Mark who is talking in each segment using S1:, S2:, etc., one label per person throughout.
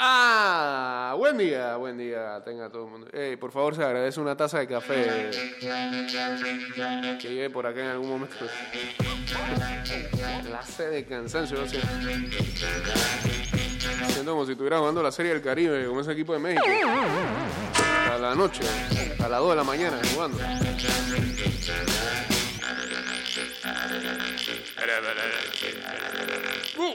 S1: Ah, buen día, buen día, tenga todo el mundo. Ey, por favor, se agradece una taza de café que llegue por acá en algún momento. Clase de cansancio, sé. Siento como si estuviera jugando la Serie del Caribe con ese equipo de México. A la noche, a las 2 de la mañana jugando. Uh.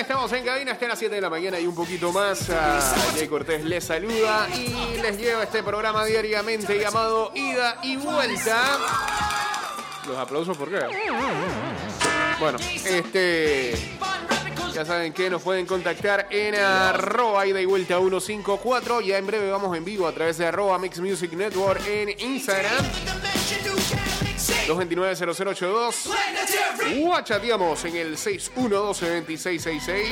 S1: estamos en cabina hasta las 7 de la mañana y un poquito más. Ah, Jay Cortés les saluda y les lleva este programa diariamente llamado Ida y Vuelta. Los aplausos, ¿por qué? Bueno, este. Ya saben que nos pueden contactar en arroba ida y vuelta 154. Ya en breve vamos en vivo a través de arroba Mix Music Network en Instagram. 229-0082.
S2: Planetary.
S1: O chateamos en el 6112-2666.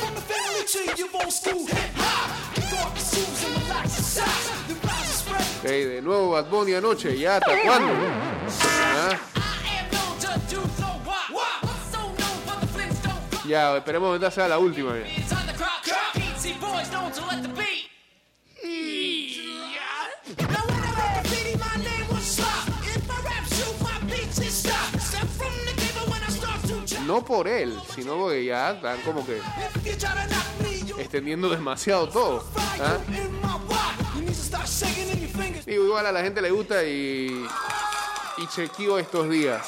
S2: From the.
S1: Ey, de nuevo Bad Bunny anoche. ¿Ya hasta cuándo? Ah, Ya, esperemos que esta sea la última. No por él, sino porque ya están como que extendiendo demasiado todo. ¿ah? Digo, igual a la gente le gusta y, y chequeo estos días.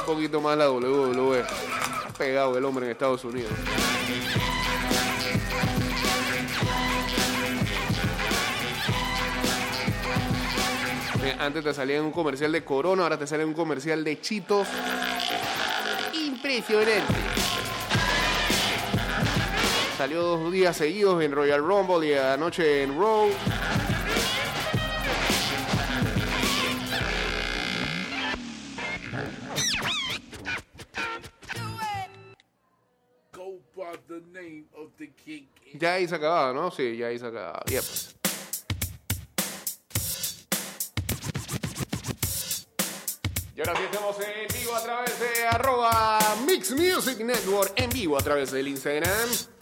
S1: Un poquito más la WWE. Ha pegado el hombre en Estados Unidos. Eh, Antes te salía en un comercial de Corona, ahora te sale en un comercial de Chitos. Impresionante. Salió dos días seguidos en Royal Rumble y anoche en Raw. Ya ahí se acababa, ¿no? Sí, ya ahí se acababa. Yep. Y ahora sí estamos en vivo a través de arroba Mix Music Network, en vivo a través del Instagram.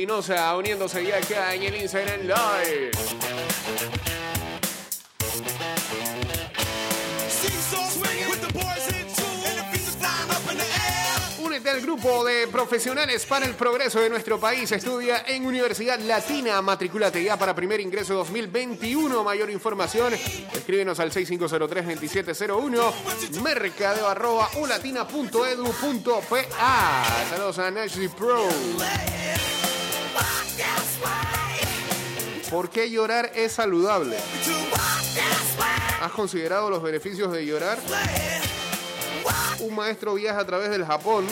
S1: Espinosa uniéndose ya acá en el Instagram Live. Únete al grupo de profesionales para el progreso de nuestro país. Estudia en Universidad Latina. Matricúlate ya para primer ingreso 2021. Mayor información, escríbenos al 6503-2701. Mercadeo arroba ulatina.edu.pa. Saludos a Nashley Pro. ¿Por qué llorar es saludable? ¿Has considerado los beneficios de llorar? Un maestro viaja a través del Japón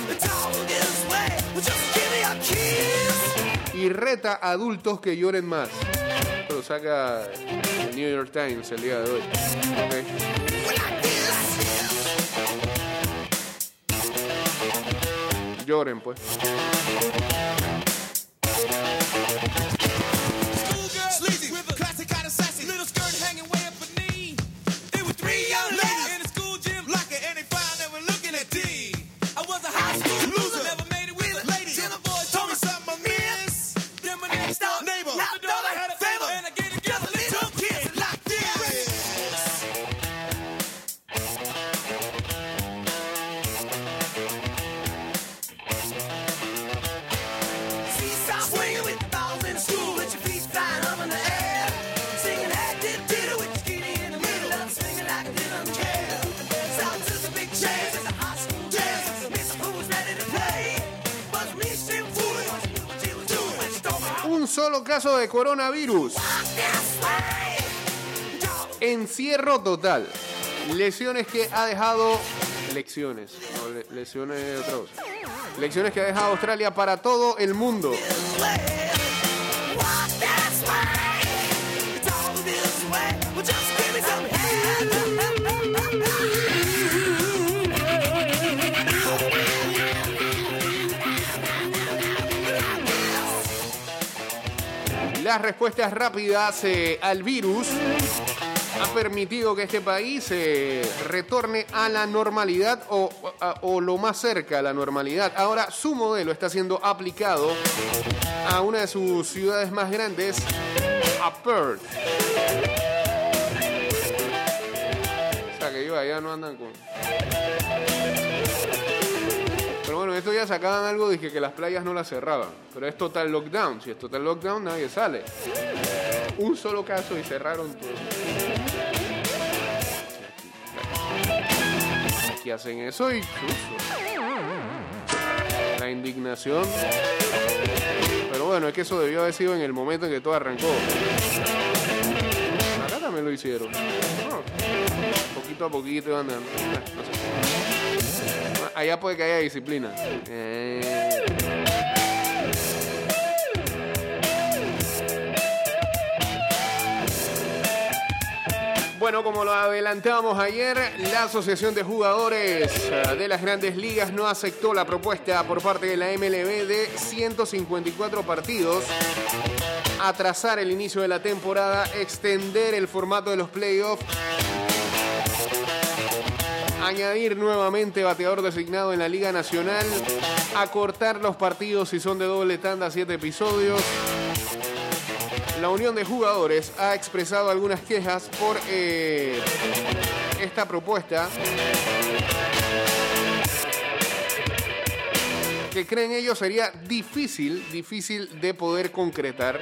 S1: y reta a adultos que lloren más. Lo saca el New York Times el día de hoy. Ok. Lloren, pues.
S3: My next door. Neighbor, the daughter had a favor, and
S1: Caso de coronavirus. Encierro total. Lesiones que ha dejado. Lecciones. No, le- lesiones de otra cosa. Lecciones que ha dejado Australia para todo el mundo. Las respuestas rápidas eh, al virus ha permitido que este país eh, retorne a la normalidad o, o lo más cerca a la normalidad. Ahora su modelo está siendo aplicado a una de sus ciudades más grandes, a Perth. O sea que ellos allá no andan con... Bueno, estos ya sacaban algo de que, las playas no las cerraban. Pero es total lockdown. Si es total lockdown, nadie sale. Un solo caso y cerraron todo. Aquí hacen eso y. La indignación. Pero bueno, es que eso debió haber sido en el momento en que todo arrancó. Acá también lo hicieron. No, poquito a poquito iban dando. No sé. Allá puede que haya disciplina. Eh. Bueno, como lo adelantamos ayer, la Asociación de Jugadores eh, de las Grandes Ligas no aceptó la propuesta por parte de la MLB de 154 partidos, atrasar el inicio de la temporada, extender el formato de los playoffs añadir nuevamente bateador designado en la Liga Nacional, acortar los partidos si son de doble tanda a siete episodios. La Unión de Jugadores ha expresado algunas quejas por eh, esta propuesta que creen ellos sería difícil, difícil de poder concretar.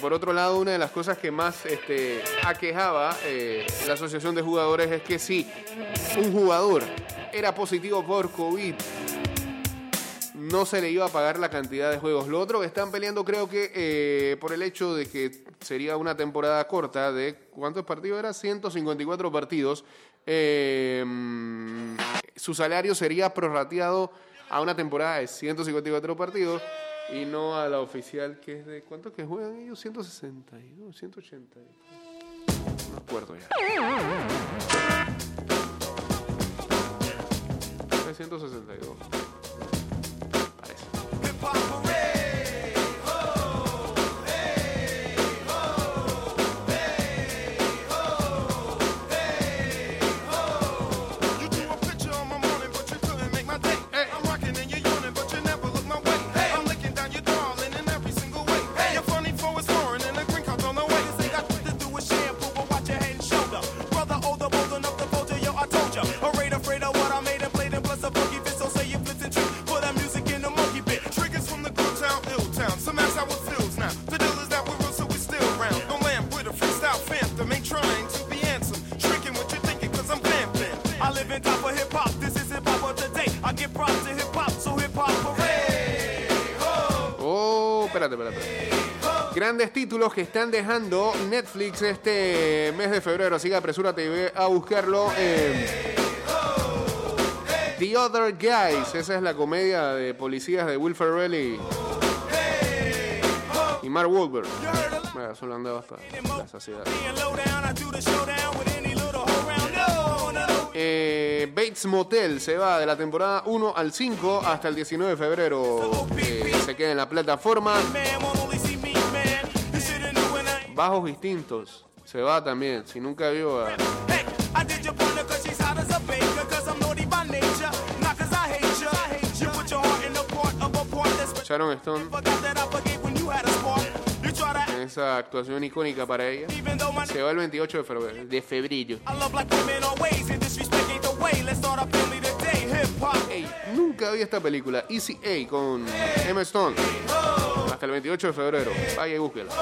S1: Por otro lado, una de las cosas que más este, aquejaba eh, la Asociación de Jugadores es que si un jugador era positivo por COVID, no se le iba a pagar la cantidad de juegos. Lo otro que están peleando creo que eh, por el hecho de que sería una temporada corta de ¿cuántos partidos era? 154 partidos. mm, su salario sería prorrateado a una temporada de 154 partidos y no a la oficial que es de ¿cuántos que juegan ellos? 162, 180. No acuerdo ya. Es 162. Grandes títulos que están dejando Netflix este mes de febrero, así que apresúrate a buscarlo. eh, The Other Guys, esa es la comedia de policías de Will Ferrell y, Mark Wahlberg. Bueno, eso lo han dado hasta la saciedad. Eh, Bates Motel se va de la temporada 1 al 5 hasta el 19 de febrero. eh, se queda en la plataforma. Bajos Instintos se va también. Si nunca vio a
S3: Hey,
S1: Sharon Stone en esa actuación icónica para ella. Se va el 28 de febrero. De febrero.
S3: I love like women always and disrespect ain't the way. Let's start our family today. Hip hop.
S1: Ey, nunca vi esta película. Easy A con Emma Stone. Hasta el 28 de febrero. Vaya y búsquela.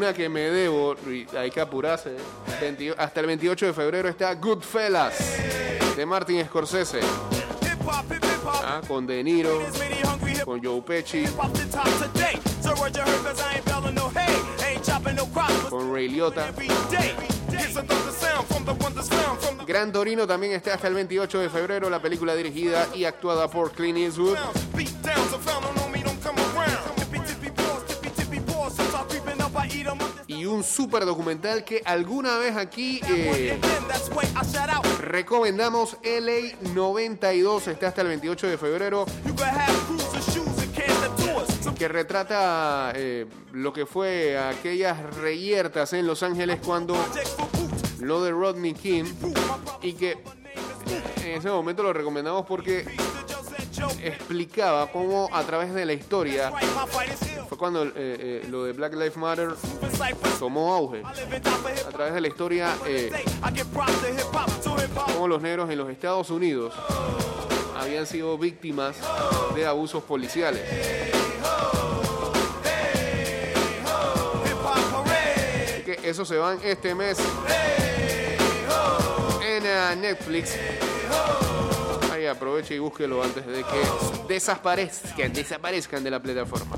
S1: Una que me debo, hay que apurarse. 20 hasta el 28 de febrero está Goodfellas de Martin Scorsese. Ah, con De Niro, con Joe Pesci, con Ray Liotta. Gran Torino también está hasta el 28 de febrero, la película dirigida y actuada por Clint Eastwood. Un super documental que alguna vez aquí eh, recomendamos, LA 92, está hasta el 28 de febrero, que retrata eh, lo que fue aquellas reyertas en Los Ángeles cuando lo de Rodney King y que en ese momento lo recomendamos porque explicaba cómo a través de la historia fue cuando eh, eh, lo de Black Lives Matter tomó auge. A través de la historia, eh, cómo los negros en los Estados Unidos habían sido víctimas de abusos policiales. Así que eso se van este mes en eh, Netflix. Aproveche y búsquelo antes de que desaparezcan, desaparezcan de la plataforma.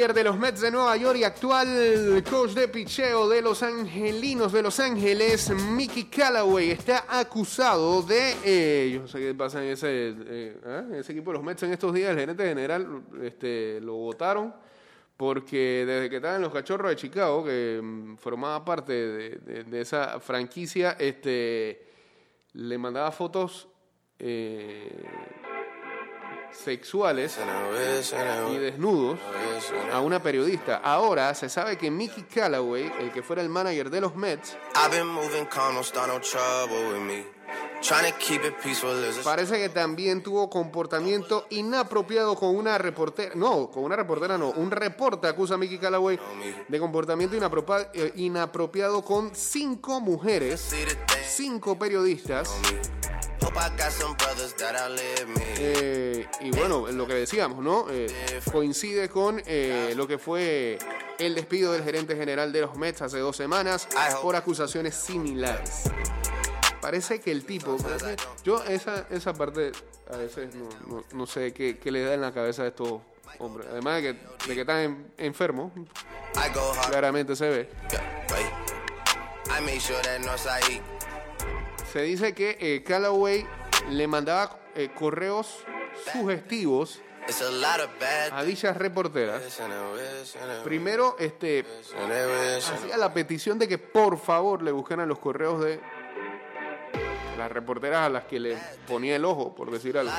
S1: De los Mets de Nueva York y actual coach de picheo de los Angelinos de Los Ángeles, Mickey Callaway, está acusado de. eh, yo no sé qué pasa en ese, eh, en ese equipo de los Mets en estos días. El gerente general este, lo votaron porque desde que estaba en los Cachorros de Chicago, que mm, formaba parte de, esa franquicia, este, le mandaba fotos. eh, sexuales y desnudos a una periodista. Ahora se sabe que Mickey Callaway, el que fuera el manager de los Mets, parece que también tuvo comportamiento inapropiado con una reportera. No, con una reportera no. Un reporte acusa a Mickey Callaway de comportamiento eh, inapropiado con cinco mujeres, cinco periodistas. Eh, y bueno, lo que decíamos, ¿no? Eh, coincide con eh, lo que fue el despido del gerente general de los Mets hace dos semanas por acusaciones similares. Parece que el tipo, yo esa, esa parte a veces no, no- no sé qué, qué le da en la cabeza a estos hombres. Además de que, de que están en- enfermos, claramente se ve. Se dice que eh, Callaway le mandaba eh, correos sugestivos
S4: a
S1: dichas reporteras. Primero, este, hacía la petición de que por favor le buscaran los correos de las reporteras a las que le ponía el ojo, por decir algo.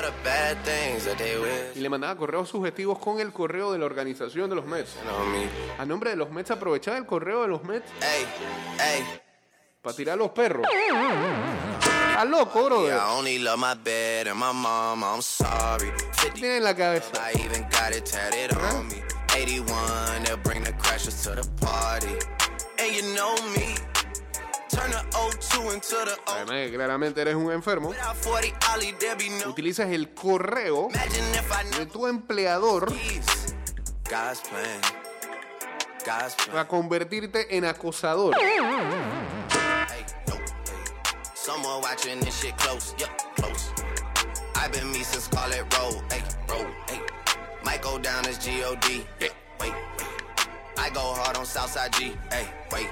S1: Y le mandaba correos sugestivos con el correo de la organización de los Mets. A nombre de los Mets aprovechaba el correo de los Mets
S4: Hey, hey,
S1: para tirar a los perros. Está loco, bro.
S4: 50
S1: Tiene en la cabeza.
S4: I even got it tatted on me. 81, they'll bring the crashers to the party. And you know me, Turn the O2 into the O.
S1: además de que claramente eres un enfermo,
S4: Without 40 Ollie, there be no.
S1: utilizas el correo de tu empleador para convertirte en acosador.
S4: Someone watching this shit close, yup, close. I've been me since Scarlet Road, hey, road, hey. Might go down as G-O-D, yeah, wait, wait. I go hard on Southside G, hey, wait.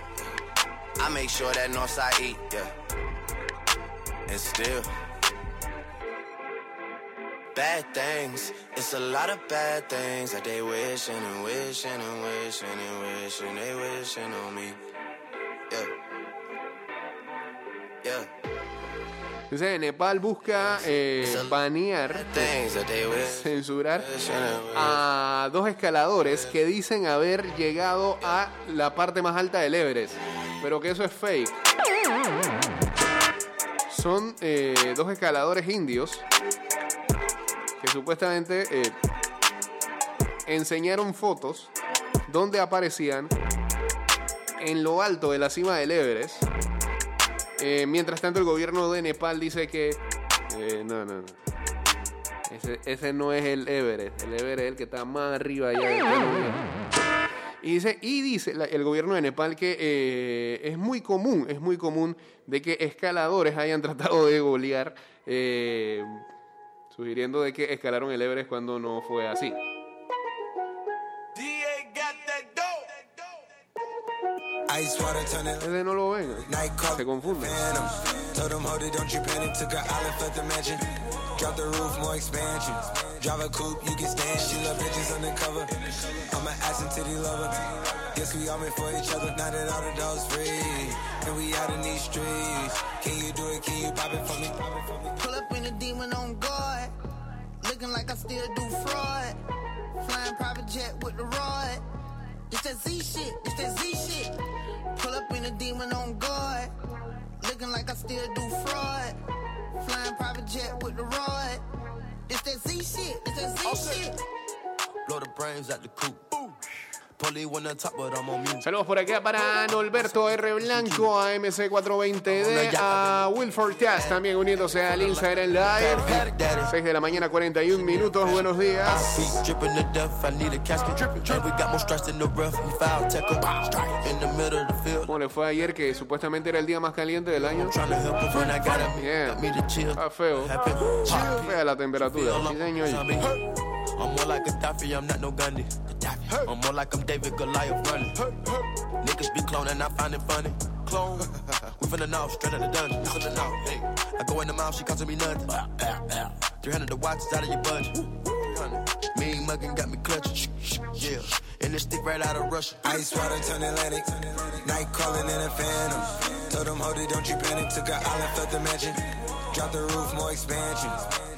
S4: I make sure that Northside E, yeah. And still, bad things. It's a lot of bad things that they wishing and wishing and wishing and wishing they wishing on me. Yeah. Yeah.
S1: Nepal busca eh, banear, censurar a dos escaladores que dicen haber llegado a la parte más alta del Everest, pero que eso es fake. Son eh, dos escaladores indios que supuestamente eh, enseñaron fotos donde aparecían en lo alto de la cima del Everest. Eh, mientras tanto, el gobierno de Nepal dice que eh, no, no, no. Ese, no es el Everest. El Everest es el que está más arriba allá. de. Y dice, y dice el gobierno de Nepal que eh, es muy común, es muy común de que escaladores hayan tratado de golear, sugiriendo de que escalaron el Everest cuando no fue así. Ese no lo ven,
S5: eh.
S1: se confunden.
S5: Phantom. Told them, hold it, don't you panic. Took her island, left the mansion. Drop the roof, more expansion. Drive a coupe, you can stand. She love bitches undercover. I'm an ass and titty lover. Guess we all meant for each other. Now that all the dogs free, and we out in these streets. Can you do it? Can you pop it for me? Pop it for me.
S6: Pull up in a demon on guard. Looking like I still do fraud. Flying private jet with the rod. It's that Z shit, it's that Z shit. Pull up in a demon on guard. Looking like I still do fraud. Flying private jet with the rod. It's that Z shit, it's that Z shit.
S3: Blow the brains out the coop.
S1: Saludos por acá para Norberto R. Blanco, a MC420D, a Wilford Cass también uniéndose al Instagram Live. 6 de la mañana, 41 minutos. Buenos días.
S3: 'em.
S1: ¿Cómo le fue ayer que supuestamente era el día más caliente del año?
S3: got him.
S1: Yeah. Está feo. Fea la temperatura. Sí, señor.
S3: I'm more like a Gaddafi, I'm not no Gundy. I'm more like I'm David Goliath running. Niggas be cloning, I find it funny. Clone. we finna know, straight out the dungeon. Finna know. Hey. I go in the mouth, she costing me nothing. 300 the watch is out of your budget. Mean muggin' got me clutching. Yeah. And this stick right out of Russia.
S5: Ice water turn Atlantic. Night calling in a phantom. Told them, hold it, don't you panic. Took her island, left the mansion. Drop the roof, more expansion.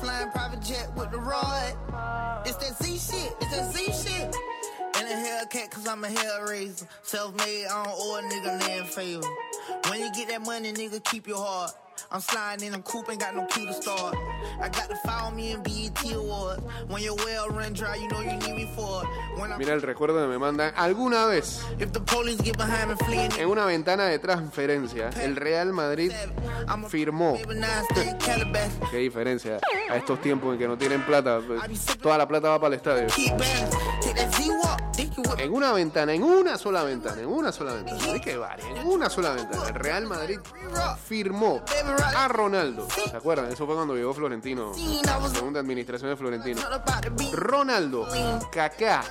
S6: Flying private jet with the rod. It's that Z shit, it's that Z shit. And a Hellcat, cause I'm a hellraiser. Self made, I don't owe a nigga land favor. When you get that money, nigga, keep your heart. I'm sliding in a coupe, ain't got no key to start. I got to follow me in BET Awards. When your well run dry, you know you need me for it. When I'm
S1: Mira el recuerdo que me mandan. Alguna vez, en una ventana de transferencia, el Real Madrid firmó. Qué diferencia a estos tiempos en que no tienen plata. Toda la plata va para el estadio. En una ventana, en una sola ventana, en una sola ventana. Hay que en una sola ventana. El Real Madrid firmó a Ronaldo. ¿Se acuerdan? Eso fue cuando llegó Florentino. La segunda administración de Florentino. Ronaldo, Kaká,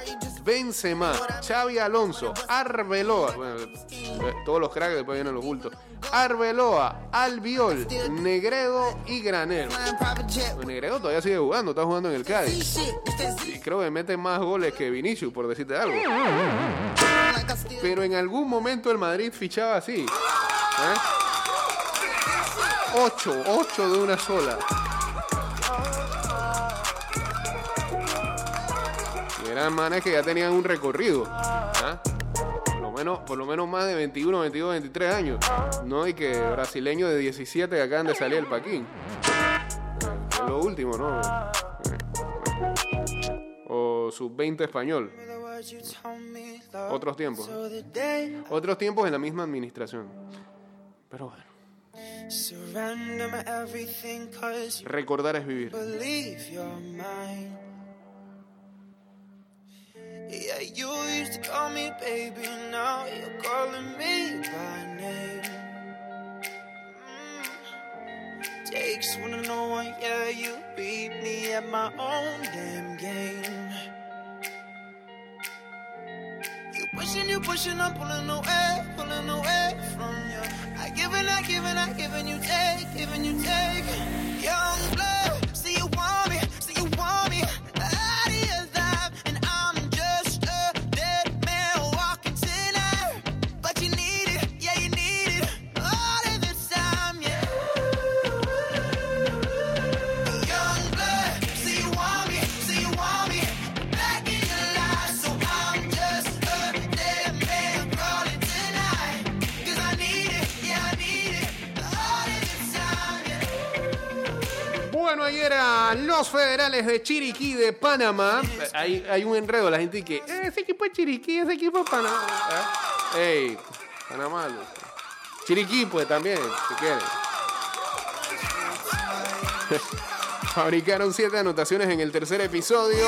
S1: Benzema, Xavi Alonso, Arbeloa, bueno, eh, todos los cracks después vienen los bultos. Arbeloa, Albiol, Negredo y Granero. Pues Negredo todavía sigue jugando, está jugando en el Cádiz. Y creo que mete más goles que Vinicius, por decirte algo. Pero en algún momento el Madrid fichaba así. ¿eh? Ocho, ocho de una sola. Y eran manes que ya tenían un recorrido. ¿ah? Por lo menos, por lo menos más de 21, 22, 23 años. No hay que brasileños de 17 que acaban de salir del Paquín. Es lo último, ¿no? O sub-20 español. Otros tiempos. Otros tiempos en la misma administración. Pero bueno, recordar es vivir.
S3: believe you're mine. Yeah, you used to call me baby, now you're calling me by name. Mm. Takes one to know one, yeah, you beat me at my own damn game. You pushing, you pushing, I'm pulling away, pulling away from you. I give and I give and I give and you take, give and you take. Young
S1: los federales de Chiriquí de Panamá. Hay, hay un enredo, la gente que. "Eh, ese equipo es Chiriquí, ese equipo es Panamá. ¿eh? Ey, Panamá. Chiriquí, pues también, si quieres. Fabricaron siete anotaciones en el tercer episodio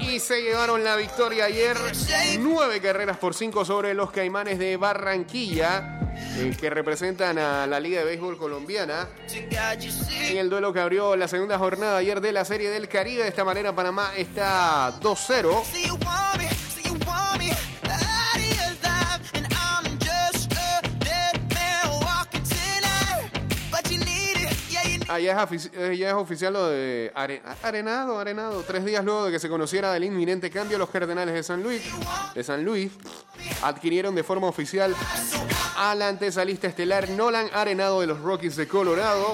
S1: y se llevaron la victoria ayer. Nueve carreras por cinco sobre los Caimanes de Barranquilla, que representan a la Liga de Béisbol Colombiana. En el duelo que abrió la segunda jornada ayer de la Serie del Caribe, de esta manera Panamá está 2-0.
S3: Need
S1: Ah, eh, es oficial lo de Are- Arenado, Arenado. Tres días luego de que se conociera del inminente cambio, los Cardenales de San Luis, de San Luis adquirieron de forma oficial a la antesalista estelar Nolan Arenado de los Rockies de Colorado.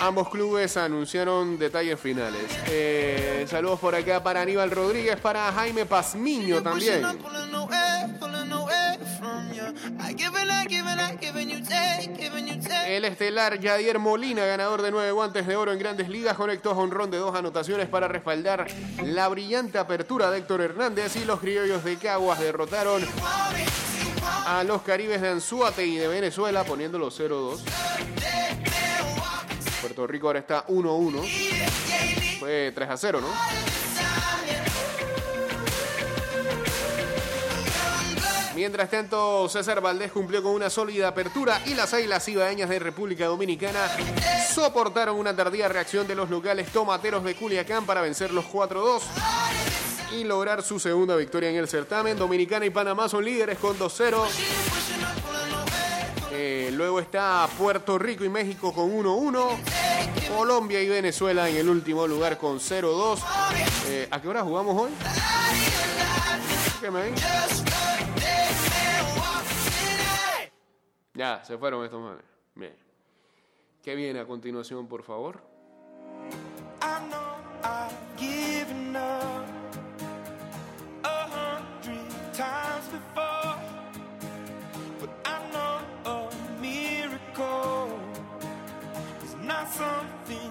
S1: Ambos clubes anunciaron detalles finales. Eh, saludos por acá para Aníbal Rodríguez, para Jaime Pazmiño también. El estelar Yadier Molina, ganador de nueve guantes de oro en grandes ligas, conectó honrón de dos anotaciones para respaldar la brillante apertura de Héctor Hernández y los criollos de Caguas derrotaron a los caribes de Anzuate y de Venezuela poniéndolo 0-2. Puerto Rico ahora está 1-1. Fue 3-0, ¿no? Mientras tanto, César Valdés cumplió con una sólida apertura y las águilas ibaeñas de República Dominicana soportaron una tardía reacción de los locales tomateros de Culiacán para vencer los 4-2 y lograr su segunda victoria en el certamen. Dominicana y Panamá son líderes con 2-0. Eh, luego está Puerto Rico y México con 1-1. Colombia y Venezuela en el último lugar con 0-2. Eh, ¿A qué hora jugamos hoy? ¿Qué me ven? Ya, se fueron estos manes. Bien. ¿Qué viene a continuación, por favor?
S3: I know I've given up a hundred times before, but I know a miracle is not something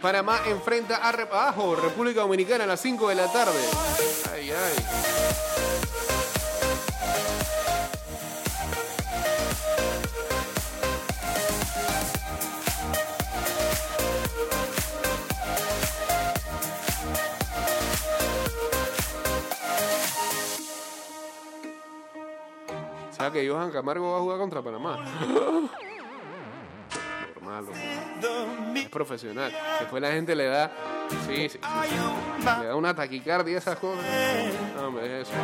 S1: Panamá enfrenta a Repajo, República Dominicana a las 5 de la tarde. Ay, ay. Que Johan Camargo va a jugar contra Panamá. Loco. es profesional. Después la gente le da, sí, sí, le da una taquicardia a esas cosas. No, hombre, es eso.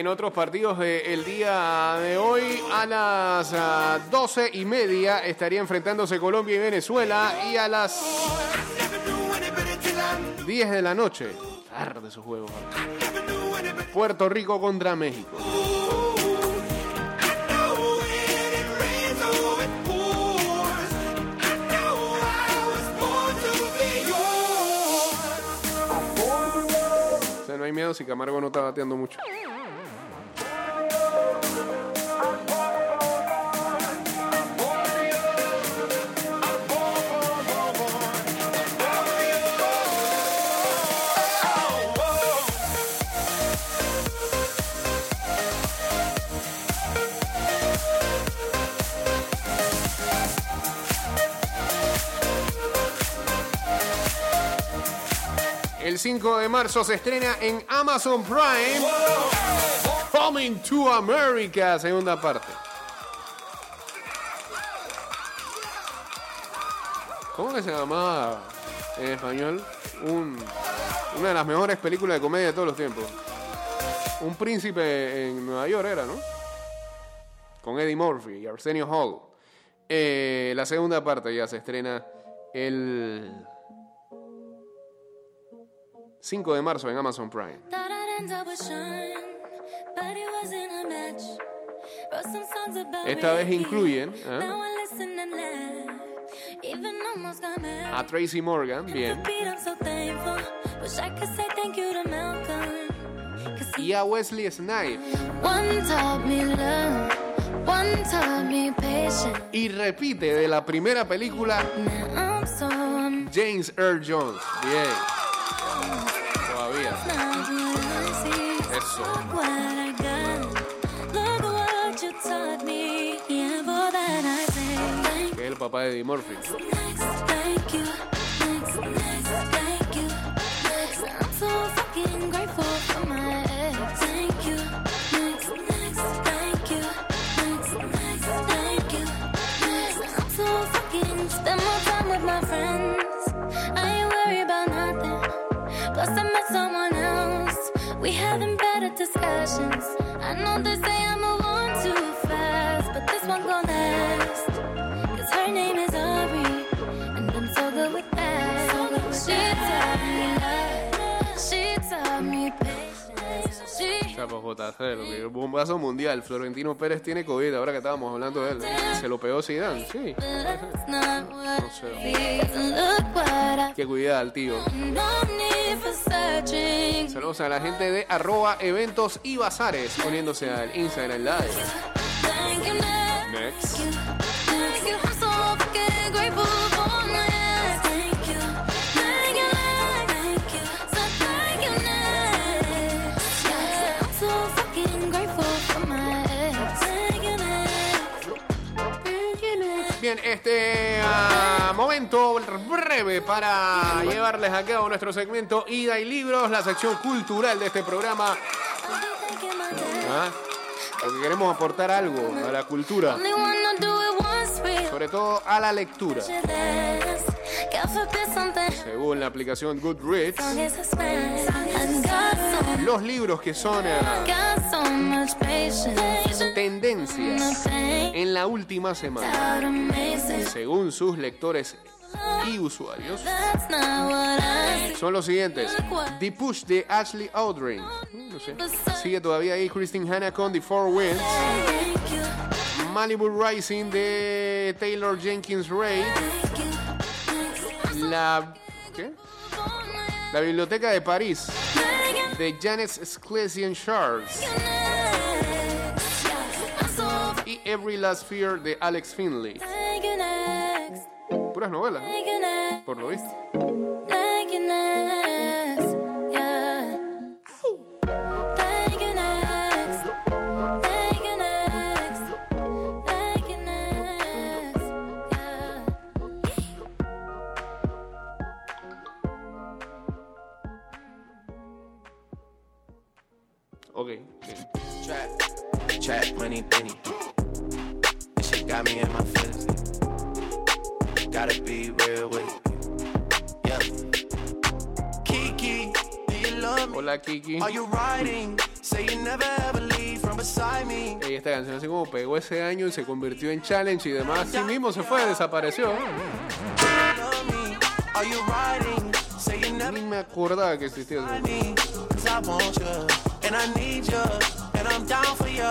S1: En otros partidos del día de hoy, a las ah, 12 y media estaría enfrentándose Colombia y Venezuela. Y a las 10 de la noche, tarde su juego, Puerto Rico contra México. O sea, no hay miedo si Camargo no está bateando mucho. El 5 de marzo se estrena en Amazon Prime. Coming to America, segunda parte. ¿Cómo que se llamaba en español? Un- una de las mejores películas de comedia de todos los tiempos. Un príncipe en Nueva York era, ¿no? Con Eddie Murphy y Arsenio Hall. Eh, la segunda parte ya se estrena el 5 de marzo en Amazon Prime. Esta vez incluyen ¿eh? A Tracy Morgan, bien, y a Wesley Snipes. Y repite de la primera película James Earl Jones. Bien. Todavía. Eso. Que es el papá de Eddie Murphy.
S7: Thank you. We having better discussions. I know they say I move on too fast, but this one gon' last. Cause her name is Aubrey, and I'm so good with that. She taught me love, she taught me patience.
S1: Chapo JC, lo que el bombazo mundial. Florentino Pérez tiene COVID, ahora que estábamos hablando de él. Se lo pegó Zidane, sí. No sé. Que cuidado al tío. Saludos a la gente de arroba eventos y bazares poniéndose al Instagram Live.
S7: Next.
S1: Este ah, momento breve para llevarles a cabo nuestro segmento Ida y Libros, la sección cultural de este programa. ¿ah? Porque queremos aportar algo a la cultura, sobre todo a la lectura. Según la aplicación Goodreads, los libros que son
S7: patience.
S1: tendencias en la última semana, según sus lectores y usuarios, son los siguientes. The Push de Ashley. No sé. Sigue todavía ahí Christine Hanna con The Four Winds. Malibu Rising de Taylor Jenkins.
S7: Next,
S1: La, ¿qué? La Biblioteca de París de Janet Sclesian
S7: so
S1: Y Every Last Fear de Alex Finley. Puras novelas, por lo visto.
S4: Money, penny. This shit got me in my feelings. Gotta be real with it. Yeah. Kiki, do you love me?
S1: Hola, Kiki.
S4: Are you riding? Say you never ever leave from beside me.
S1: Ey, esta canción así como pegó ese año y se convirtió en challenge y demás. Sí mismo se fue, desapareció.
S4: Love me. Are you riding? Say you never
S1: Ni me acordaba que existía eso.
S4: and I need you, and I'm down for you.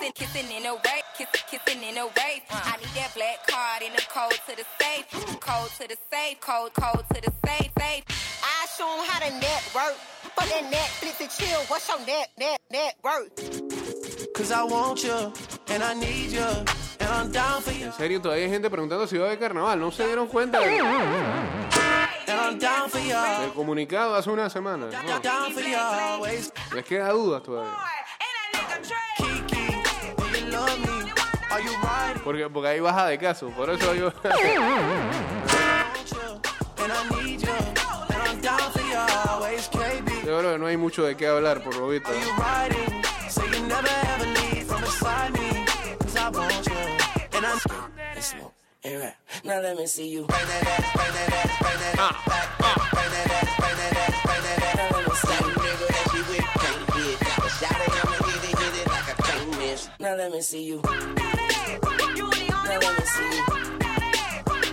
S8: kissing in a wave, kissing, kissing in a wave. I need that black card in the code to the safe, code to the safe, code, code to the safe, safe.
S9: I show 'em how to network. For that Netflix and chill, what's your net, net, net worth?
S4: Cause I want you, and I need you, and I'm down for you,
S1: En serio, todavía hay gente preguntando si va a haber carnaval. ¿No se dieron cuenta del,
S4: and I'm down for you,
S1: del comunicado hace una semana? No. Les queda dudas todavía. Porque, porque hay baja de caso. Por eso yo.
S4: want you, and I need you, and I'm down for you always, KB.
S1: Yo creo que no hay mucho de qué hablar, por lo visto.
S4: Are you Now let me see you. Now let me see you.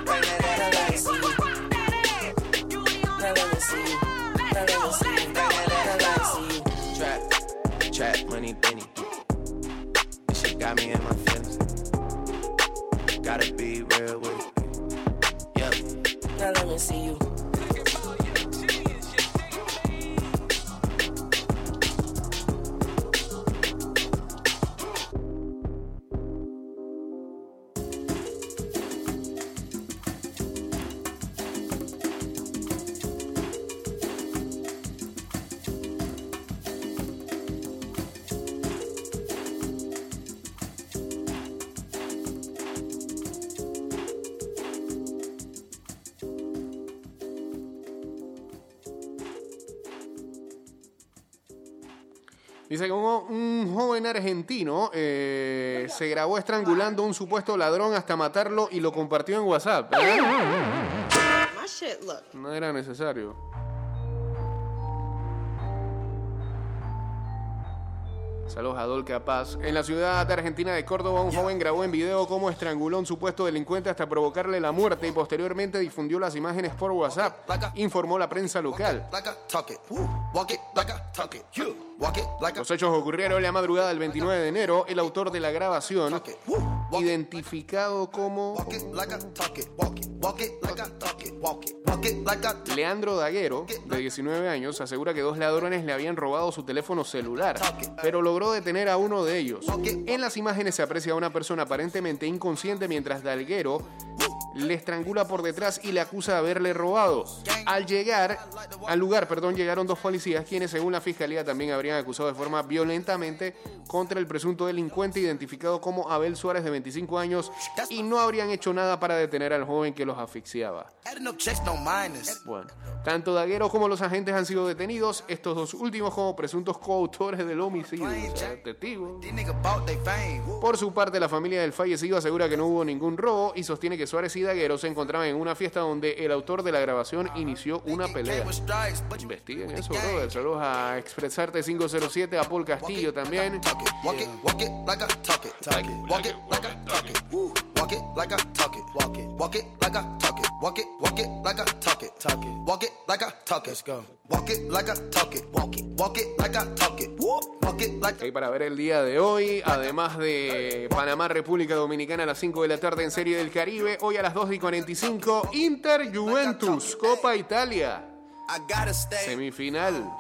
S4: Bring that ass, now let me see you. Now let me see you. Now let me see you. Bring that ass, now let me see you. Trap, trap, money, penny. This shit got me in my feelings. Gotta be real with it. Yeah. Now let me see you.
S1: Que un, un joven argentino eh, se grabó estrangulando a un supuesto ladrón hasta matarlo y lo compartió en WhatsApp. ¿eh? No era necesario. Saludos a Dolca Paz. En la ciudad argentina de Córdoba, un joven grabó en video cómo estranguló a un supuesto delincuente hasta provocarle la muerte y posteriormente difundió las imágenes por WhatsApp, informó la prensa local. Los hechos ocurrieron la madrugada del 29 de enero. El autor de la grabación, identificado como Leandro Daguero, de 19 años, asegura que dos ladrones le habían robado su teléfono celular, pero logró detener a uno de ellos. En las imágenes se aprecia a una persona aparentemente inconsciente mientras Daguero le estrangula por detrás y le acusa de haberle robado. Al llegar al lugar, perdón, llegaron dos policías quienes, según la fiscalía, también habrían acusado de forma violentamente contra el presunto delincuente identificado como Abel Suárez de 25 años y no habrían hecho nada para detener al joven que los asfixiaba. Bueno, tanto Daguero como los agentes han sido detenidos, estos dos últimos como presuntos coautores del homicidio, o sea. Por su parte, la familia del fallecido asegura que no hubo ningún robo y sostiene que Suárez se encontraban en una fiesta donde el autor de la grabación inició una pelea. Investiguen eso, brother. Saludos a Expresarte 507, a Paul Castillo también.
S5: Walk it. Like I talk it. Walk it. Walk it like I talk it. Walk it. Walk it like I talk it. Talk it. Walk it like I talk it. Let's go. Walk it like I talk it. Walk it. Walk it like I talk it. Walk it like
S1: Ok, para ver el día de hoy, además de Panamá, República Dominicana a las 5 de la tarde en Serie del Caribe, hoy a las 2 y 45, Inter Juventus, Copa Italia,
S4: I gotta stay.
S1: semifinal.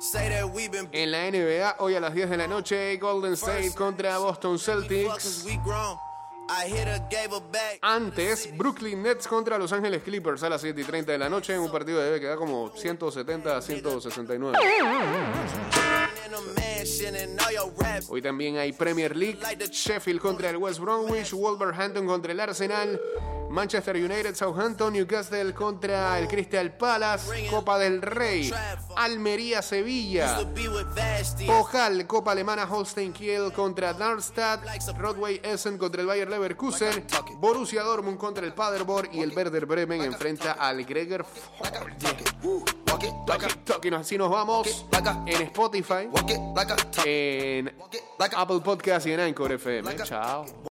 S4: Say that we've been
S1: En la NBA, hoy a las 10 de la noche, Golden State contra Boston Celtics. Antes, Brooklyn Nets contra Los Ángeles Clippers a las 7 y 30 de la noche, en un partido que debe quedar como 170 a 169.
S4: In a mansion and all your raps.
S1: Hoy también hay Premier League, Sheffield contra el West Bromwich, Wolverhampton contra el Arsenal, Manchester United, Southampton, Newcastle contra el Crystal Palace, Copa del Rey, Almería, Sevilla. Ojal, Copa Alemana, Holstein Kiel contra Darmstadt, Rodway Essen contra el Bayer Leverkusen, Borussia Dortmund contra el Paderborn y el Werder Bremen enfrenta al Greger Toki. Así nos vamos en Spotify, en Apple Podcast y en Anchor FM. Chao.